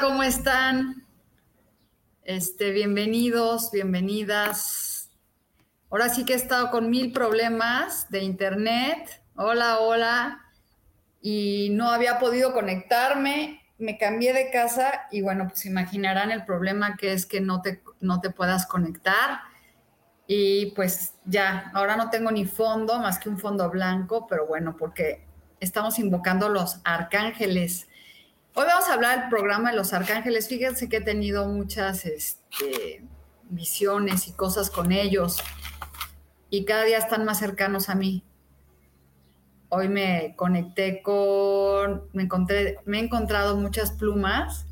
¿Cómo están? Este, bienvenidos, bienvenidas. Ahora sí que he estado con mil problemas de internet. Hola, hola. Y no había podido conectarme. Me cambié de casa y bueno, pues imaginarán el problema que es que no te, no te puedas conectar. Y pues ya, ahora no tengo ni fondo más que un fondo blanco, pero bueno, porque estamos invocando los arcángeles Hoy vamos a hablar del programa de los arcángeles. Fíjense que he tenido muchas este, visiones y cosas con ellos y cada día están más cercanos a mí. Hoy me conecté con, me encontré, me he encontrado muchas plumas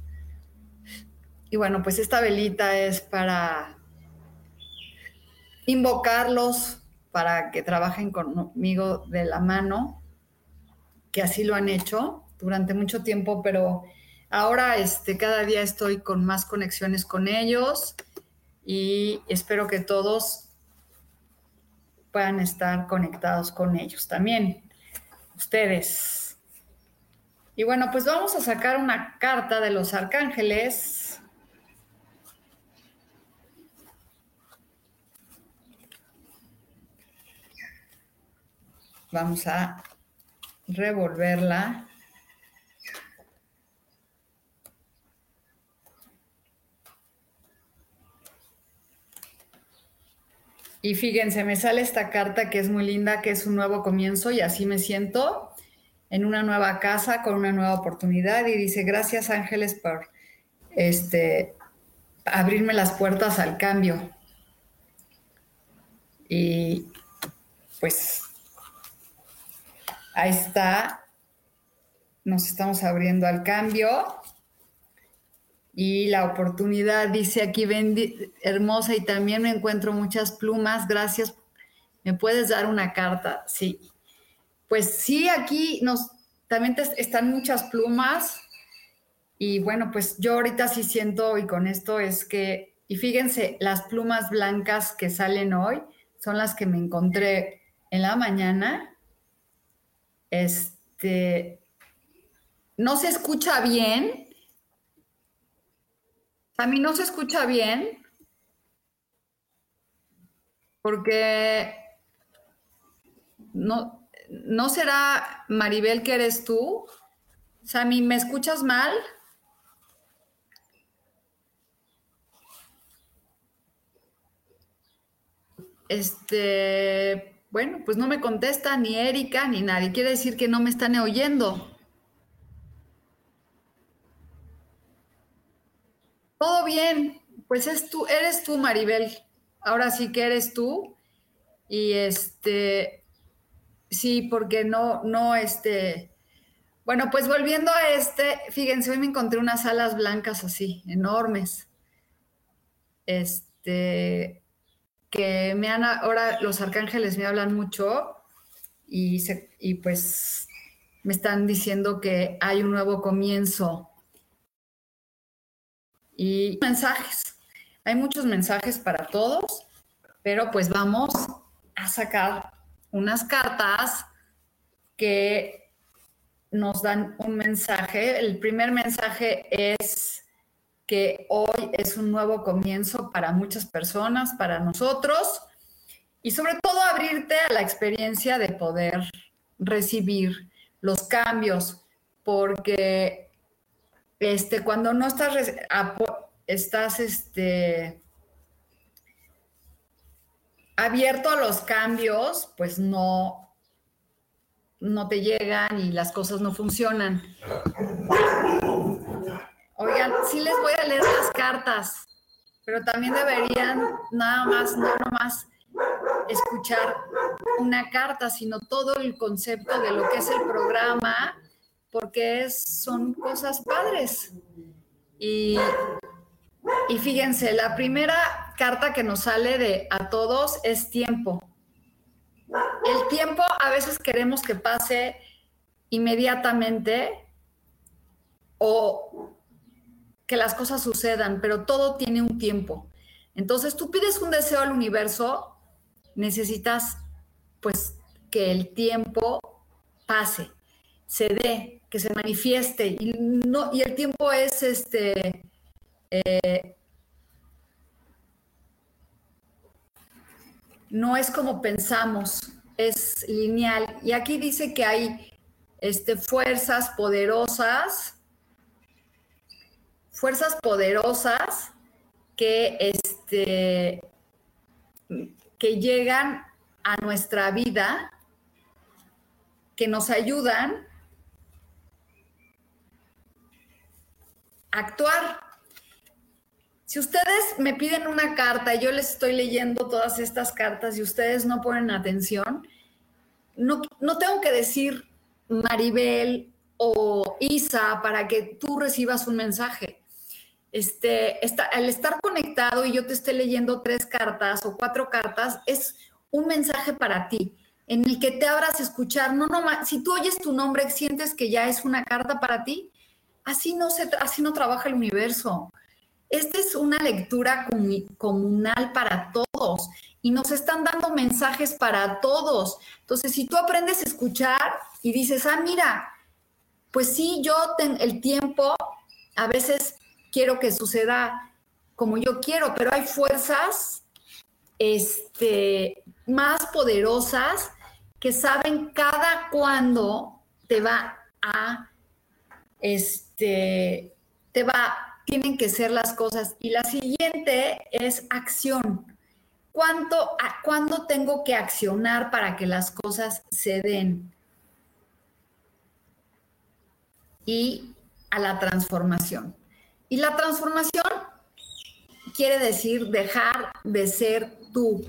y bueno, pues esta velita es para invocarlos, para que trabajen conmigo de la mano, que así lo han hecho durante mucho tiempo, pero ahora este, cada día estoy con más conexiones con ellos y espero que todos puedan estar conectados con ellos también, ustedes. Y bueno, pues vamos a sacar una carta de los arcángeles. Vamos a revolverla. Y fíjense, me sale esta carta que es muy linda, que es un nuevo comienzo y así me siento en una nueva casa con una nueva oportunidad. Y dice, gracias ángeles por este, abrirme las puertas al cambio. Y pues ahí está, nos estamos abriendo al cambio y la oportunidad, dice aquí, hermosa, y también me encuentro muchas plumas, gracias. ¿Me puedes dar una carta? Sí. Pues sí, aquí nos, también están muchas plumas. Y bueno, pues yo ahorita sí siento, y con esto es que, y fíjense, las plumas blancas que salen hoy son las que me encontré en la mañana. Este, no se escucha bien, a mí no se escucha bien porque no, no será Maribel que eres tú. Sammy, ¿me escuchas mal? Este, bueno, pues no me contesta ni Erika ni nadie. Quiere decir que no me están oyendo. Todo bien, pues es tú, eres tú, Maribel. Ahora sí que eres tú. Y este, sí, porque no, no, este, bueno, pues volviendo a este, fíjense, hoy me encontré unas alas blancas así, enormes. Este, que me han, ahora los arcángeles me hablan mucho y, y pues me están diciendo que hay un nuevo comienzo y mensajes. Hay muchos mensajes para todos, pero pues vamos a sacar unas cartas que nos dan un mensaje. El primer mensaje es que hoy es un nuevo comienzo para muchas personas, para nosotros, y sobre todo abrirte a la experiencia de poder recibir los cambios, porque este, cuando no estás, estás este, abierto a los cambios, pues no, no te llegan y las cosas no funcionan. Oigan, sí les voy a leer las cartas, pero también deberían nada más, no más escuchar una carta, sino todo el concepto de lo que es el programa, porque son cosas padres. Y, y fíjense, la primera carta que nos sale de a todos es tiempo. El tiempo a veces queremos que pase inmediatamente o que las cosas sucedan, pero todo tiene un tiempo. Entonces tú pides un deseo al universo, necesitas pues que el tiempo pase, se dé, que se manifieste y no y el tiempo es este eh, no es como pensamos, es lineal. Y aquí dice que hay este, fuerzas poderosas fuerzas poderosas que, este, que llegan a nuestra vida, que nos ayudan actuar. Si ustedes me piden una carta y yo les estoy leyendo todas estas cartas y ustedes no ponen atención, no, no tengo que decir Maribel o Isa para que tú recibas un mensaje este, está, al estar conectado y yo te esté leyendo tres cartas o cuatro cartas, es un mensaje para ti, en el que te abras a escuchar. No, no, si tú oyes tu nombre, sientes que ya es una carta para ti. Así no, se, así no trabaja el universo. Esta es una lectura comunal para todos y nos están dando mensajes para todos. Entonces, si tú aprendes a escuchar y dices, ah, mira, pues sí, yo tengo el tiempo, a veces quiero que suceda como yo quiero, pero hay fuerzas este, más poderosas que saben cada cuándo te va a, este, te va, tienen que ser las cosas. Y la siguiente es acción. ¿Cuánto, ¿Cuándo tengo que accionar para que las cosas se den? Y a la transformación. Y la transformación quiere decir dejar de ser tú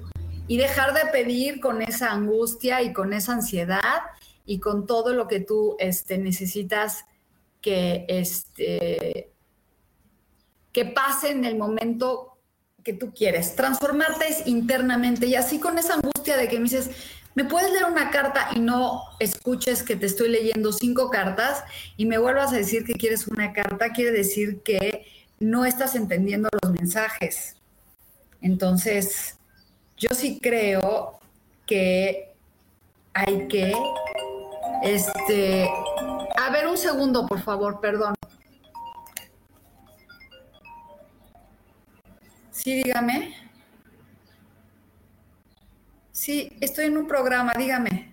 y dejar de pedir con esa angustia y con esa ansiedad y con todo lo que tú este, necesitas que, este, que pase en el momento que tú quieres. Transformarte es internamente y así con esa angustia de que me dices, ¿me puedes leer una carta y no escuches que te estoy leyendo cinco cartas y me vuelvas a decir que quieres una carta? Quiere decir que no estás entendiendo los mensajes. Entonces, yo sí creo que hay que, este, a ver un segundo, por favor, perdón. Sí, dígame. Sí, estoy en un programa, dígame.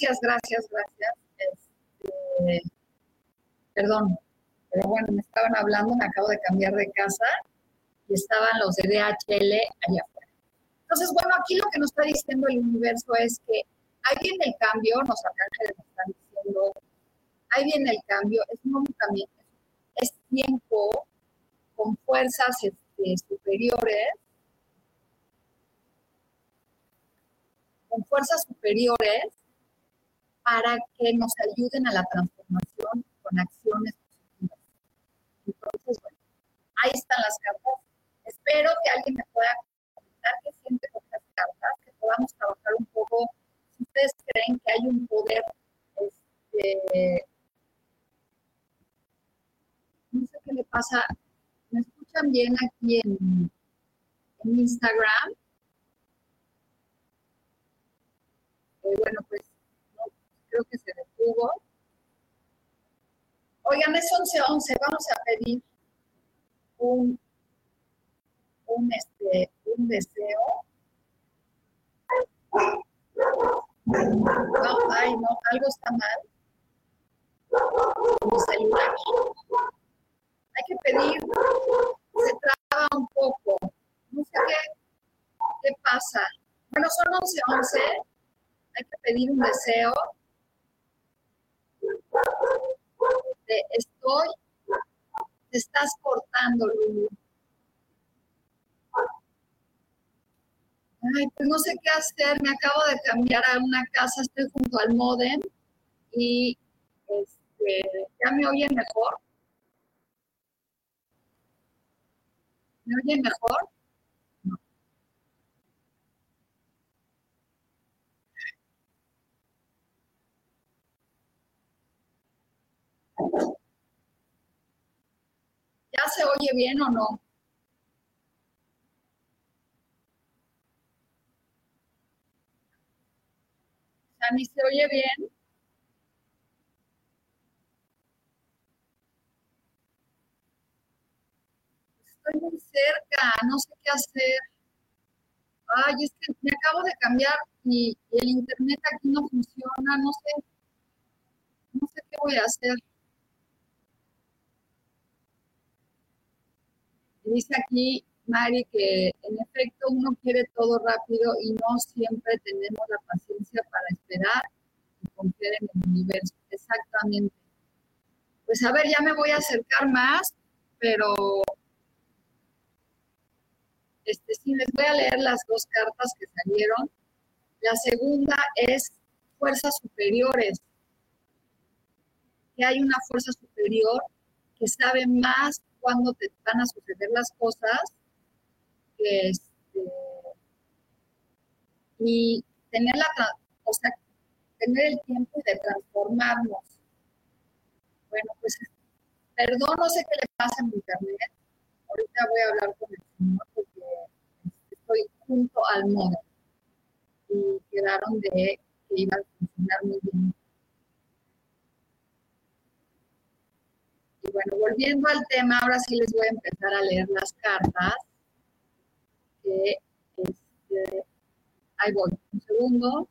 Gracias, gracias, gracias. Este, perdón, pero bueno, me estaban hablando, me acabo de cambiar de casa y estaban los de DHL allá afuera. Entonces, bueno, aquí lo que nos está diciendo el universo es que ahí viene el cambio, nos arcángeles nos están diciendo, ahí viene el cambio, es un es tiempo con fuerzas este, superiores, con fuerzas superiores para que nos ayuden a la transformación con acciones entonces, bueno, ahí están las cartas. Espero que alguien me pueda comentar qué siente con estas cartas, que podamos trabajar un poco. Si ustedes creen que hay un poder, este, no sé qué le pasa. ¿Me escuchan bien aquí en, en Instagram? bueno, pues creo que se detuvo. Oigan, es 11-11, vamos a pedir un, este, un deseo. No, ay, no, algo está mal. Mi celular. Hay que pedir, se traba un poco. No sé qué, qué pasa. Bueno, son 11-11. Hay que pedir un deseo. Estoy, te estás cortando, Lulu. Ay, pues no sé qué hacer. Me acabo de cambiar a una casa, estoy junto al modem y este, ya me oyen mejor. ¿Me oyen mejor? ¿Ya se oye bien o no? ¿A mí se oye bien? Estoy muy cerca, no sé qué hacer. Ay, es que me acabo de cambiar y el internet aquí no funciona, no sé, no sé qué voy a hacer. Dice aquí Mari que en efecto uno quiere todo rápido y no siempre tenemos la paciencia para esperar y confiar en el universo. Exactamente. Pues a ver, ya me voy a acercar más, pero este, sí, les voy a leer las dos cartas que salieron. La segunda es fuerzas superiores. Que hay una fuerza superior que sabe más cuándo te van a suceder las cosas este, y tener la, o sea, tener el tiempo de transformarnos. Bueno, pues perdón, no sé qué le pasa en internet. Ahorita voy a hablar con el señor porque estoy junto al modo y quedaron de que iba a funcionar muy bien. Bueno, volviendo al tema, ahora sí les voy a empezar a leer las cartas este, ahí voy, un segundo.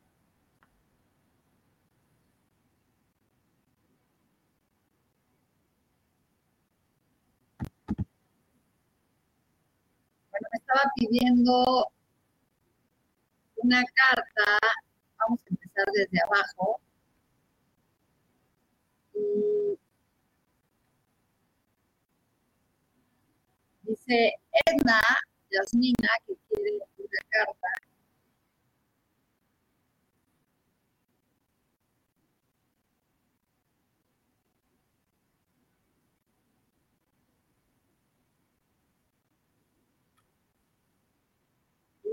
Bueno, me estaba pidiendo una carta, vamos a empezar desde abajo. Dice Edna Yasmina, que quiere una carta.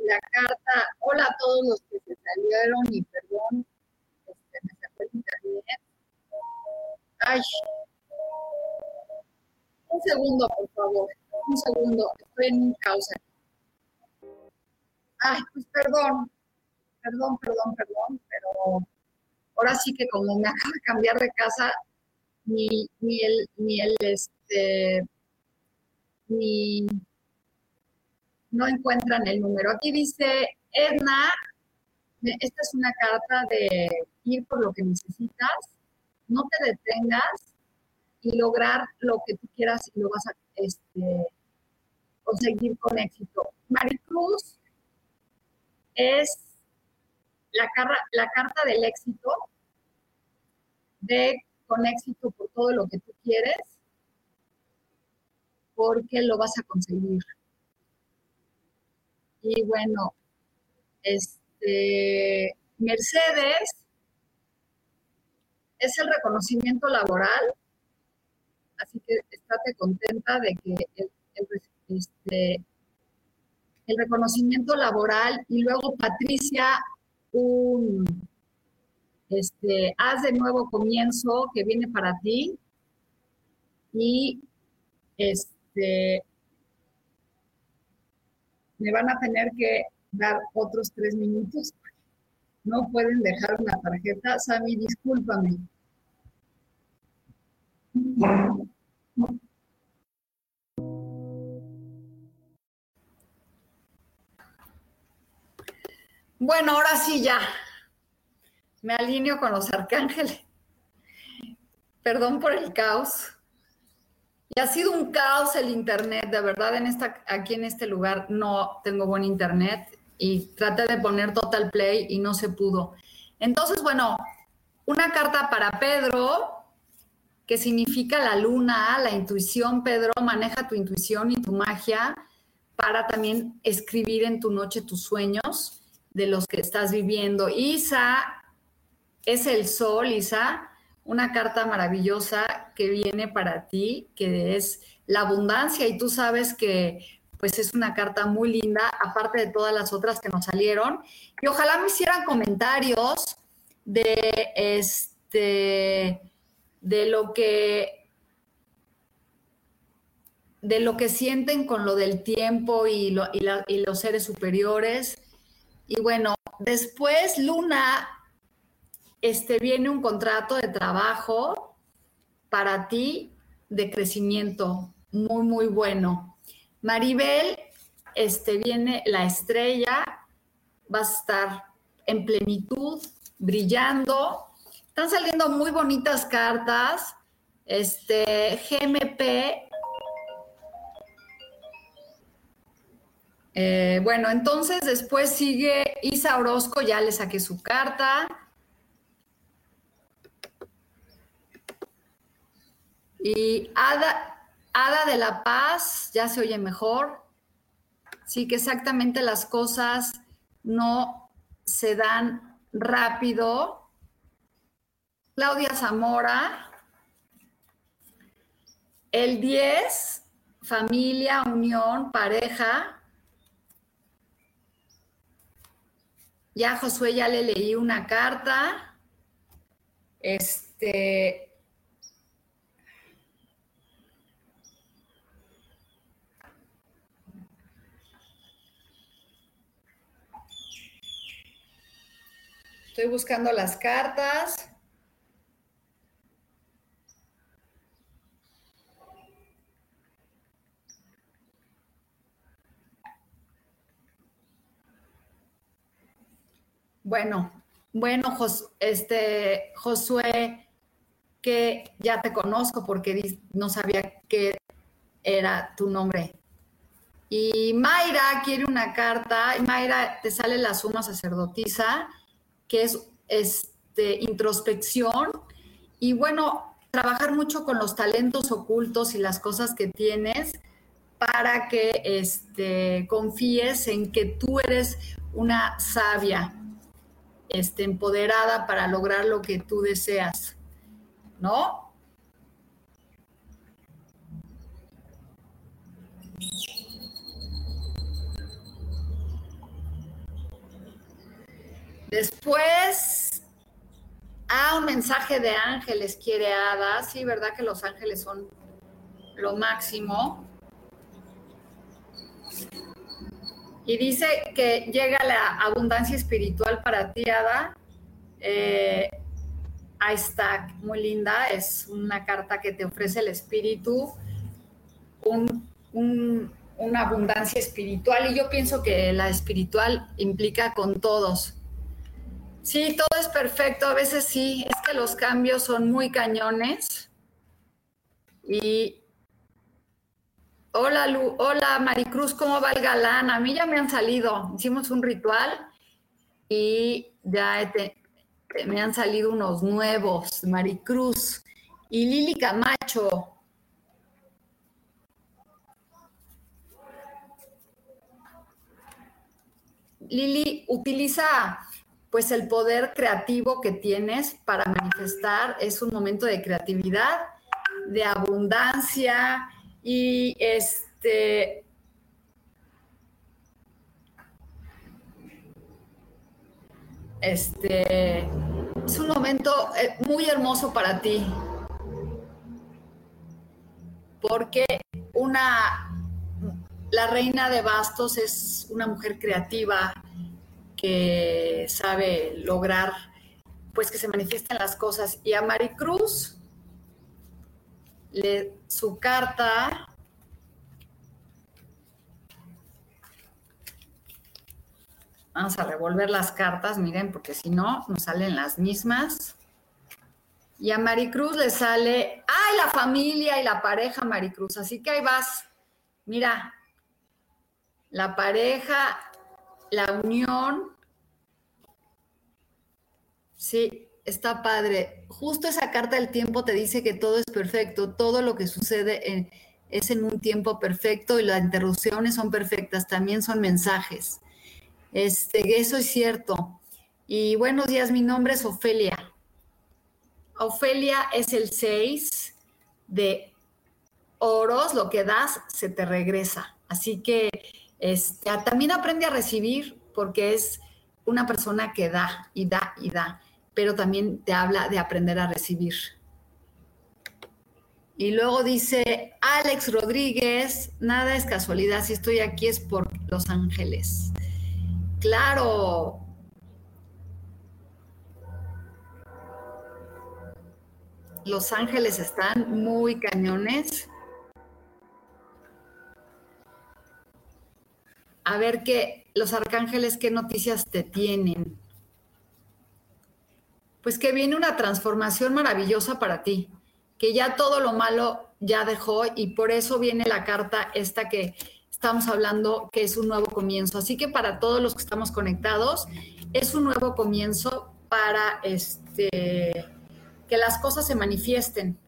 La carta, hola a todos los que se salieron y perdón, este, me sacó el internet. Ay, un segundo, por favor un segundo, estoy en causa. Ay, pues perdón, perdón, perdón, perdón, pero ahora sí que como me acabo de cambiar de casa, ni, ni el, ni el, este, ni, no encuentran el número. Aquí dice Edna, esta es una carta de ir por lo que necesitas, no te detengas y lograr lo que tú quieras y lo vas a este, conseguir con éxito. Maricruz es la, la carta del éxito, de con éxito por todo lo que tú quieres, porque lo vas a conseguir. Y bueno, este, Mercedes es el reconocimiento laboral así que estate contenta de que el, este, el reconocimiento laboral y luego Patricia, un este, haz de nuevo comienzo que viene para ti y este, me van a tener que dar otros tres minutos no pueden dejar una tarjeta. Sami, discúlpame. Bueno, ahora sí ya. Me alineo con los arcángeles. Perdón por el caos. Y ha sido un caos el internet, de verdad, en esta, aquí en este lugar no tengo buen internet y traté de poner total play y no se pudo. Entonces, bueno, una carta para Pedro, que significa la luna, la intuición. Pedro, maneja tu intuición y tu magia para también escribir en tu noche tus sueños de los que estás viviendo. Isa es el sol, Isa, una carta maravillosa que viene para ti, que es la abundancia y tú sabes que pues es una carta muy linda, aparte de todas las otras que nos salieron. Y ojalá me hicieran comentarios de este de lo que de lo que sienten con lo del tiempo y, los seres superiores. Y bueno, después Luna, este, viene un contrato de trabajo para ti de crecimiento muy, muy bueno. Maribel, este, viene la estrella, va a estar en plenitud, brillando, están saliendo muy bonitas cartas. Este GMP. Eh, bueno, entonces después sigue Isa Orozco, ya le saqué su carta. Y Ada, Ada de la Paz, ya se oye mejor. Sí, que exactamente las cosas no se dan rápido Claudia Zamora. El 10, familia, unión, pareja. Ya Josué ya le leí una carta. Este. Estoy buscando las cartas. Bueno, bueno, este, Josué, que ya te conozco porque no sabía qué era tu nombre. Y Mayra quiere una carta, Mayra te sale la suma sacerdotisa, que es este, introspección, y bueno, trabajar mucho con los talentos ocultos y las cosas que tienes para que este, confíes en que tú eres una sabia, este, empoderada para lograr lo que tú deseas, ¿no? Después, ah, un mensaje de ángeles quiere Ada. Sí, ¿verdad que los ángeles son lo máximo? Y dice que llega la abundancia espiritual para ti, Ada. Eh, está, muy linda. Es una carta que te ofrece el espíritu, una abundancia espiritual. Y yo pienso que la espiritual implica con todos. Sí, todo es perfecto. A veces sí, es que los cambios son muy cañones. Y Hola, hola Maricruz, ¿cómo va el galán? A mí ya me han salido, hicimos un ritual y ya me han salido unos nuevos, Maricruz y Lili Camacho. Lili, utiliza pues el poder creativo que tienes para manifestar, es un momento de creatividad, de abundancia, y este, este, es un momento eh, muy hermoso para ti, porque una, la reina de bastos es una mujer creativa que sabe lograr pues que se manifiesten las cosas. Y a Maricruz, su carta Vamos a revolver las cartas, miren, porque si no, nos salen las mismas. Y a Maricruz le sale, ¡ay, la familia y la pareja Maricruz! Así que ahí vas. Mira, la pareja, la unión. Sí, está padre. Justo esa carta del tiempo te dice que todo es perfecto, todo lo que sucede es en un tiempo perfecto y las interrupciones son perfectas, también son mensajes. Este, eso es cierto. Y buenos días, mi nombre es Ofelia. Ofelia es el 6 de oros, lo que das se te regresa. Así que este, también aprende a recibir porque es una persona que da y da y da, pero también te habla de aprender a recibir. Y luego dice Alex Rodríguez, nada es casualidad, si estoy aquí es por Los Ángeles. Claro. Los Ángeles están muy cañones. A ver qué, los arcángeles, qué noticias te tienen. Pues que viene una transformación maravillosa para ti, que ya todo lo malo ya dejó y por eso viene la carta esta que estamos hablando que es un nuevo comienzo. Así que para todos los que estamos conectados, es un nuevo comienzo para este, que las cosas se manifiesten.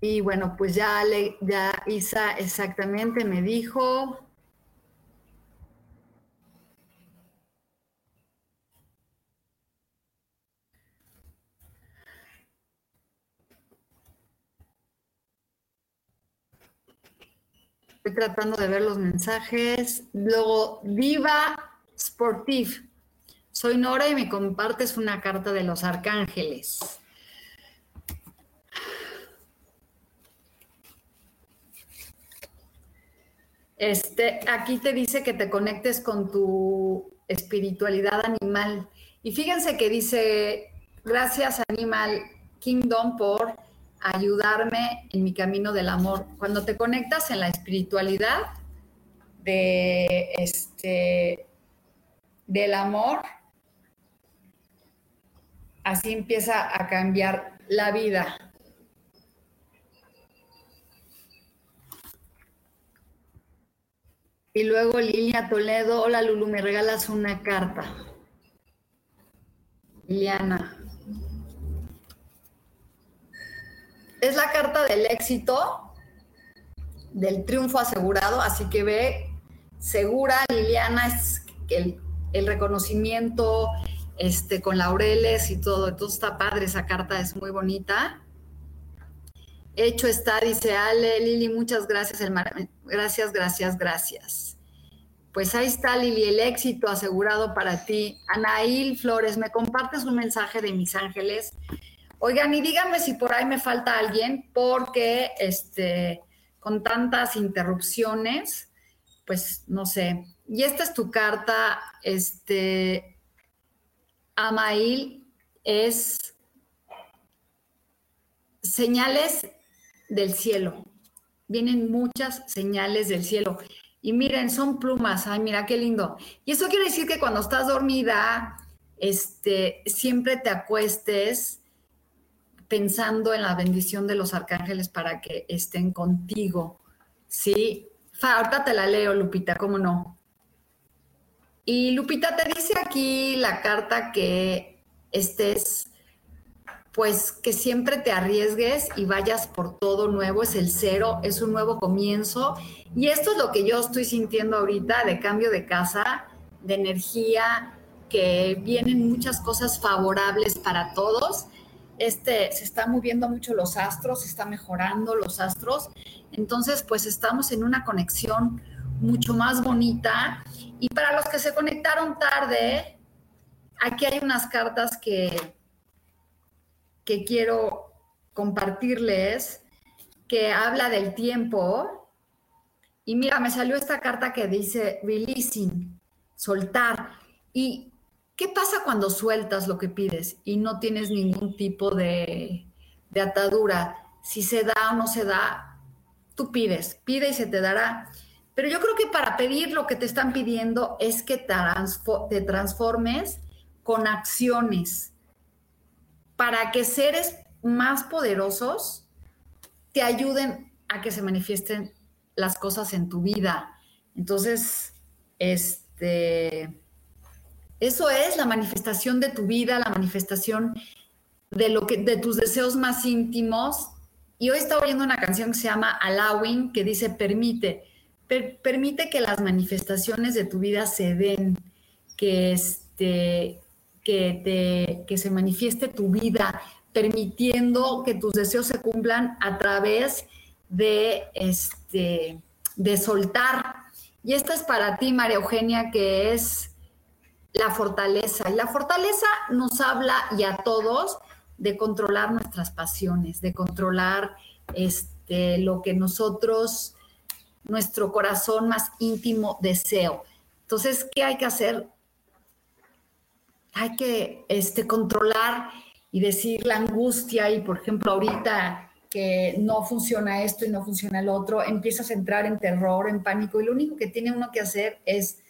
Y bueno, pues ya, ya Isa exactamente me dijo, Estoy tratando de ver los mensajes. Luego, Viva Sportif. Soy Nora y me compartes una carta de los arcángeles. Este, aquí te dice que te conectes con tu espiritualidad animal. Y fíjense que dice, gracias Animal Kingdom por ayudarme en mi camino del amor. Cuando te conectas en la espiritualidad de este del amor, así empieza a cambiar la vida. Y luego Lilia Toledo, hola Lulu, me regalas una carta. Liliana. Es la carta del éxito, del triunfo asegurado, así que ve segura, Liliana, es el, el reconocimiento este, con laureles y todo. Entonces está padre, esa carta es muy bonita. Hecho está, dice Ale, Lili, muchas gracias, el gracias, gracias, gracias. Pues ahí está, Lili, el éxito asegurado para ti. Anaíl Flores, me compartes un mensaje de mis ángeles. Oigan, y díganme si por ahí me falta alguien, porque este, con tantas interrupciones, pues no sé. Y esta es tu carta, este, Amail, es señales del cielo. Vienen muchas señales del cielo. Y miren, son plumas. Ay, mira qué lindo. Y eso quiere decir que cuando estás dormida, este, siempre te acuestes pensando en la bendición de los arcángeles para que estén contigo. ¿Sí? Ahorita te la leo, Lupita, ¿cómo no? Y Lupita te dice aquí la carta que estés, pues que siempre te arriesgues y vayas por todo nuevo, es el cero, es un nuevo comienzo. Y esto es lo que yo estoy sintiendo ahorita de cambio de casa, de energía, que vienen muchas cosas favorables para todos este, se están moviendo mucho los astros, se está mejorando los astros. Entonces, pues estamos en una conexión mucho más bonita. Y para los que se conectaron tarde, aquí hay unas cartas que, que quiero compartirles, que habla del tiempo. Y mira, me salió esta carta que dice releasing, soltar. ¿Y qué pasa cuando sueltas lo que pides y no tienes ningún tipo de, de atadura? Si se da o no se da, tú pides, pide y se te dará. Pero yo creo que para pedir lo que te están pidiendo es que te transformes con acciones para que seres más poderosos te ayuden a que se manifiesten las cosas en tu vida. Entonces, este, eso es la manifestación de tu vida, la manifestación de lo que, de tus deseos más íntimos. Y hoy estaba oyendo una canción que se llama Allowing, que dice permite, permite que las manifestaciones de tu vida se den, que este, que te, que se manifieste tu vida, permitiendo que tus deseos se cumplan a través de, este, de soltar. Y esta es para ti, María Eugenia, que es la fortaleza. Y la fortaleza nos habla y a todos de controlar nuestras pasiones, de controlar este, lo que nosotros, nuestro corazón más íntimo deseo. Entonces, ¿qué hay que hacer? Hay que este, controlar y decir la angustia y, por ejemplo, ahorita que no funciona esto y no funciona el otro, empiezas a entrar en terror, en pánico y lo único que tiene uno que hacer es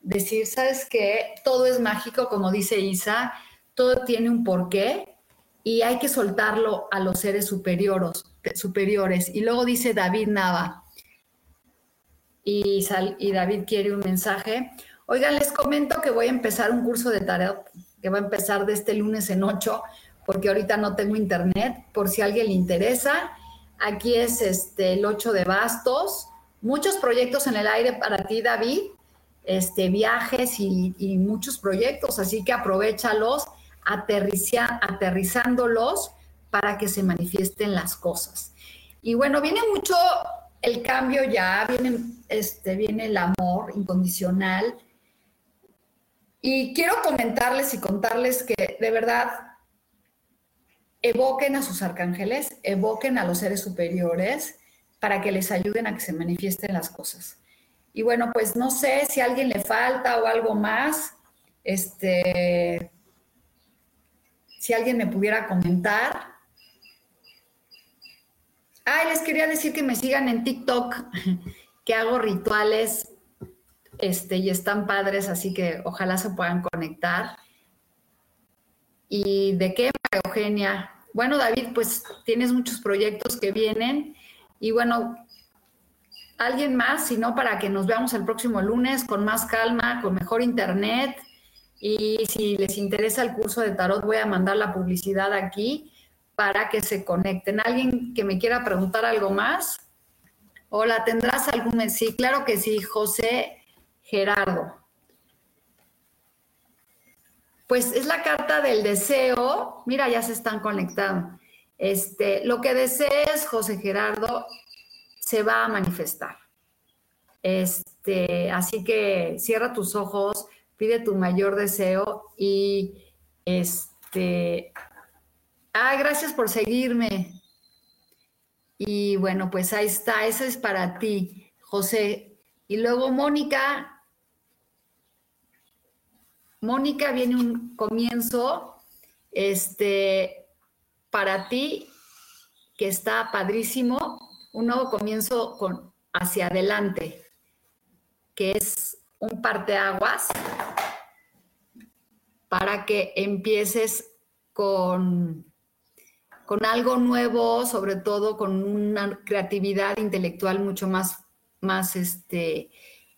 decir, ¿sabes qué? Todo es mágico, como dice Isa, todo tiene un porqué y hay que soltarlo a los seres superiores. superiores. Y luego dice David Nava, y, y David quiere un mensaje. Oigan, les comento que voy a empezar un curso de tarot que va a empezar de este lunes en 8 porque ahorita no tengo internet, por si a alguien le interesa. Aquí es este, el 8 de bastos. Muchos proyectos en el aire para ti, David. Este, viajes y, muchos proyectos, así que aprovechalos, aterrizándolos para que se manifiesten las cosas. Y bueno, viene mucho el cambio ya, viene, este, viene el amor incondicional. Y quiero comentarles y contarles que de verdad evoquen a sus arcángeles, evoquen a los seres superiores para que les ayuden a que se manifiesten las cosas. Y bueno, pues no sé si a alguien le falta o algo más, este, si alguien me pudiera comentar. Ay, les quería decir que me sigan en TikTok, que hago rituales este, y están padres, así que ojalá se puedan conectar. ¿Y de qué, Eugenia? Bueno, David, pues tienes muchos proyectos que vienen y bueno, alguien más, si no, para que nos veamos el próximo lunes con más calma, con mejor internet. Y si les interesa el curso de tarot, voy a mandar la publicidad aquí para que se conecten. ¿Alguien que me quiera preguntar algo más? Hola, ¿tendrás algún? Sí, claro que sí, José Gerardo. Pues es la carta del deseo. Mira, ya se están conectando. Este, lo que desees, José Gerardo, se va a manifestar. Este, así que cierra tus ojos, pide tu mayor deseo y este. Ah, gracias por seguirme. Y bueno, pues ahí está, eso es para ti, José. Y luego Mónica, Mónica, viene un comienzo este, para ti que está padrísimo, un nuevo comienzo con, hacia adelante, que es un parteaguas para que empieces con, con algo nuevo, sobre todo con una creatividad intelectual mucho más, más este,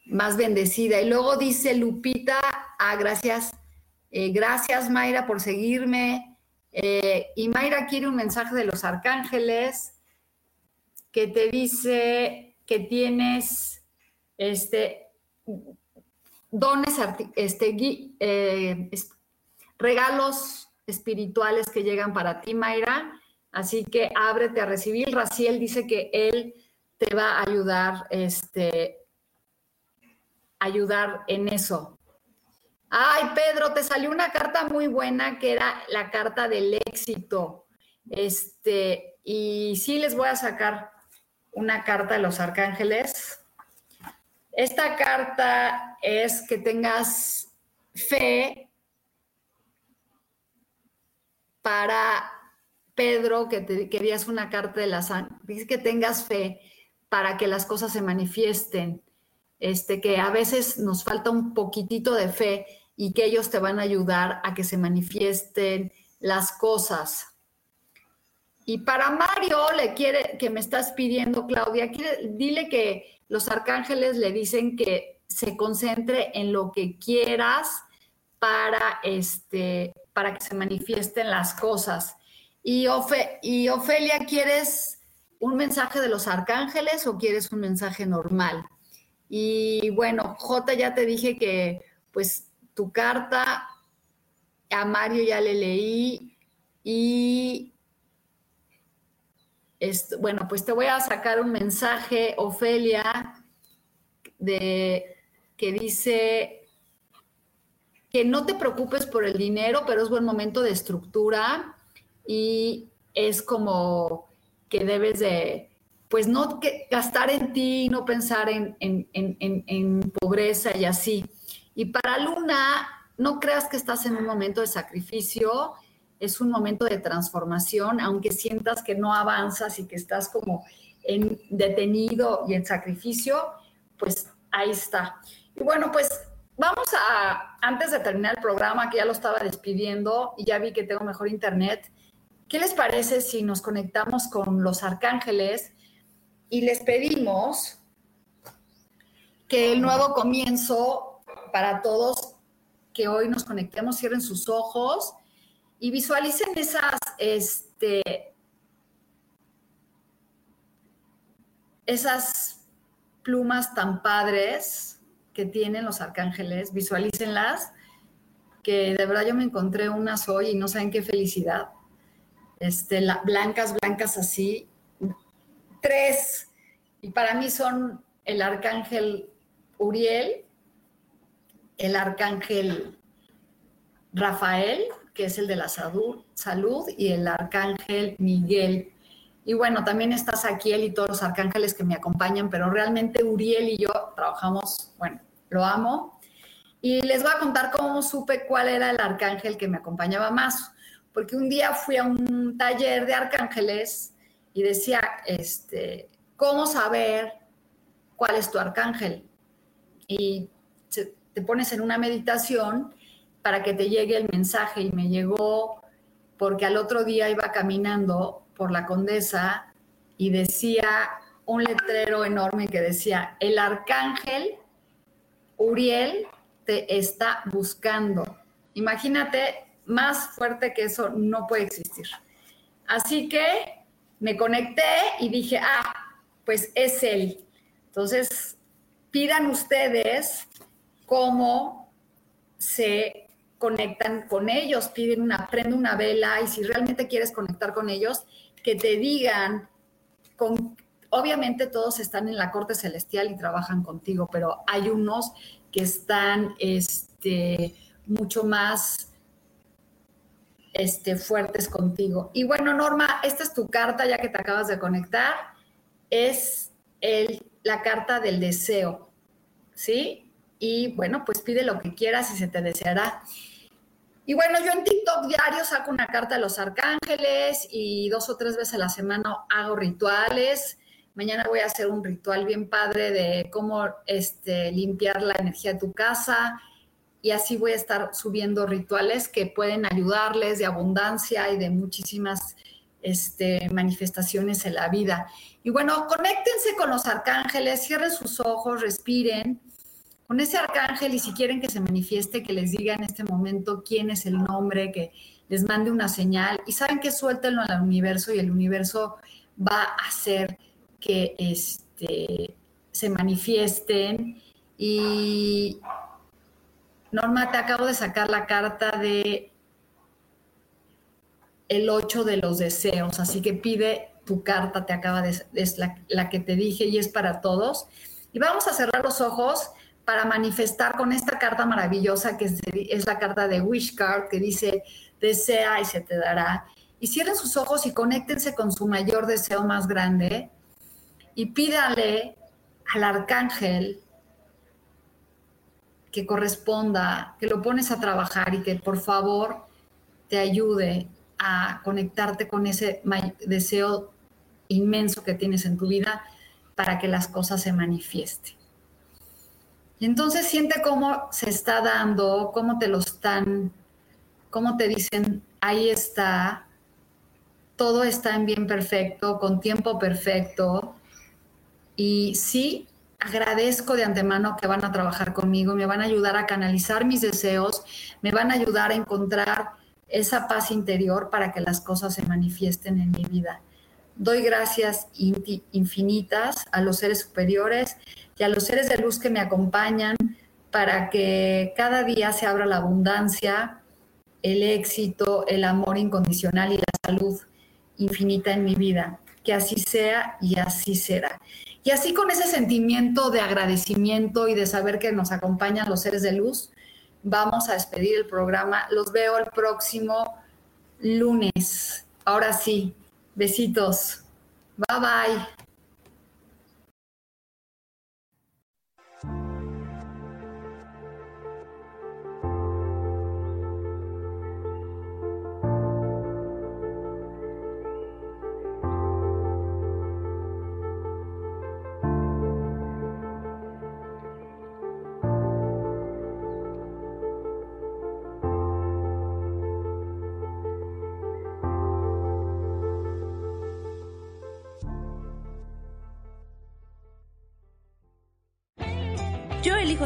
más bendecida. Y luego dice Lupita, ah, gracias, eh, gracias Mayra por seguirme. Eh, y Mayra quiere un mensaje de los arcángeles que te dice que tienes este, dones, este, eh, regalos espirituales que llegan para ti, Mayra. Así que ábrete a recibir. Raciel dice que él te va a ayudar este, ayudar en eso. Ay, Pedro, te salió una carta muy buena que era la carta del éxito. Este, y sí les voy a sacar una carta de los arcángeles. Esta carta es que tengas fe para Pedro, que te querías una carta de la sangre, dice que tengas fe para que las cosas se manifiesten, este, que a veces nos falta un poquitito de fe y que ellos te van a ayudar a que se manifiesten las cosas. Y para Mario le quiere que me estás pidiendo, Claudia, dile que los arcángeles le dicen que se concentre en lo que quieras para este para que se manifiesten las cosas. Y, y Ofelia, ¿quieres un mensaje de los arcángeles o quieres un mensaje normal? Y bueno, J ya te dije que pues tu carta a Mario ya le leí y bueno, pues te voy a sacar un mensaje, Ofelia, de que dice que no te preocupes por el dinero, pero es buen momento de estructura y es como que debes de, pues no gastar en ti, no pensar en, en, pobreza y así. Y para Luna, no creas que estás en un momento de sacrificio, es un momento de transformación, aunque sientas que no avanzas y que estás como en detenido y en sacrificio, pues ahí está. Y bueno, pues Vamos a, antes de terminar el programa, que ya lo estaba despidiendo y ya vi que tengo mejor internet, ¿qué les parece si nos conectamos con los arcángeles y les pedimos que el nuevo comienzo para todos, que hoy nos conectemos, cierren sus ojos y visualicen esas, este, esas plumas tan padres que tienen los arcángeles, visualícenlas, que de verdad yo me encontré unas hoy y no saben qué felicidad. Este, la, blancas, blancas así. Tres. Y para mí son el arcángel Uriel, el arcángel Rafael, que es el de la salud, y el arcángel Miguel, y bueno, también está Saquiel y todos los arcángeles que me acompañan, pero realmente Uriel y yo trabajamos, bueno, lo amo. Y les voy a contar cómo supe cuál era el arcángel que me acompañaba más, porque un día fui a un taller de arcángeles y decía, este, ¿cómo saber cuál es tu arcángel? Y te pones en una meditación para que te llegue el mensaje y me llegó porque al otro día iba caminando por la condesa y decía un letrero enorme que decía, el arcángel Uriel te está buscando. Imagínate, más fuerte que eso no puede existir. Así que me conecté y dije, ah, pues es él. Entonces, pidan ustedes cómo se conectan con ellos, piden una, prende una vela y si realmente quieres conectar con ellos, que te digan, con, obviamente todos están en la corte celestial y trabajan contigo, pero hay unos que están este, mucho más este, fuertes contigo. Y bueno, Norma, esta es tu carta ya que te acabas de conectar. Es el, la carta del deseo, ¿sí? Y bueno, pues pide lo que quieras y se te deseará. Y bueno, yo en TikTok diario saco una carta de los arcángeles y dos o tres veces a la semana hago rituales. Mañana voy a hacer un ritual bien padre de cómo este, limpiar la energía de tu casa y así voy a estar subiendo rituales que pueden ayudarles de abundancia y de muchísimas este, manifestaciones en la vida. Y bueno, conéctense con los arcángeles, cierren sus ojos, respiren con ese arcángel y si quieren que se manifieste, que les diga en este momento quién es el nombre, que les mande una señal y saben que suéltenlo al universo y el universo va a hacer que este, se manifiesten. Y Norma, te acabo de sacar la carta de el 8 de los deseos, así que pide tu carta, te acaba de, es la, la que te dije y es para todos. Y vamos a cerrar los ojos para manifestar con esta carta maravillosa que es, la carta de Wish Card que dice desea y se te dará. Y cierren sus ojos y conéctense con su mayor deseo más grande y pídale al arcángel que corresponda, que lo pones a trabajar y que por favor te ayude a conectarte con ese deseo inmenso que tienes en tu vida para que las cosas se manifiesten. Entonces siente cómo se está dando, cómo te lo están, cómo te dicen, ahí está, todo está en bien perfecto, con tiempo perfecto. Y sí, agradezco de antemano que van a trabajar conmigo, me van a ayudar a canalizar mis deseos, me van a ayudar a encontrar esa paz interior para que las cosas se manifiesten en mi vida. Doy gracias infinitas a los seres superiores y a los seres de luz que me acompañan para que cada día se abra la abundancia, el éxito, el amor incondicional y la salud infinita en mi vida. Que así sea y así será. Y así con ese sentimiento de agradecimiento y de saber que nos acompañan los seres de luz, vamos a despedir el programa. Los veo el próximo lunes. Ahora sí, besitos. Bye bye.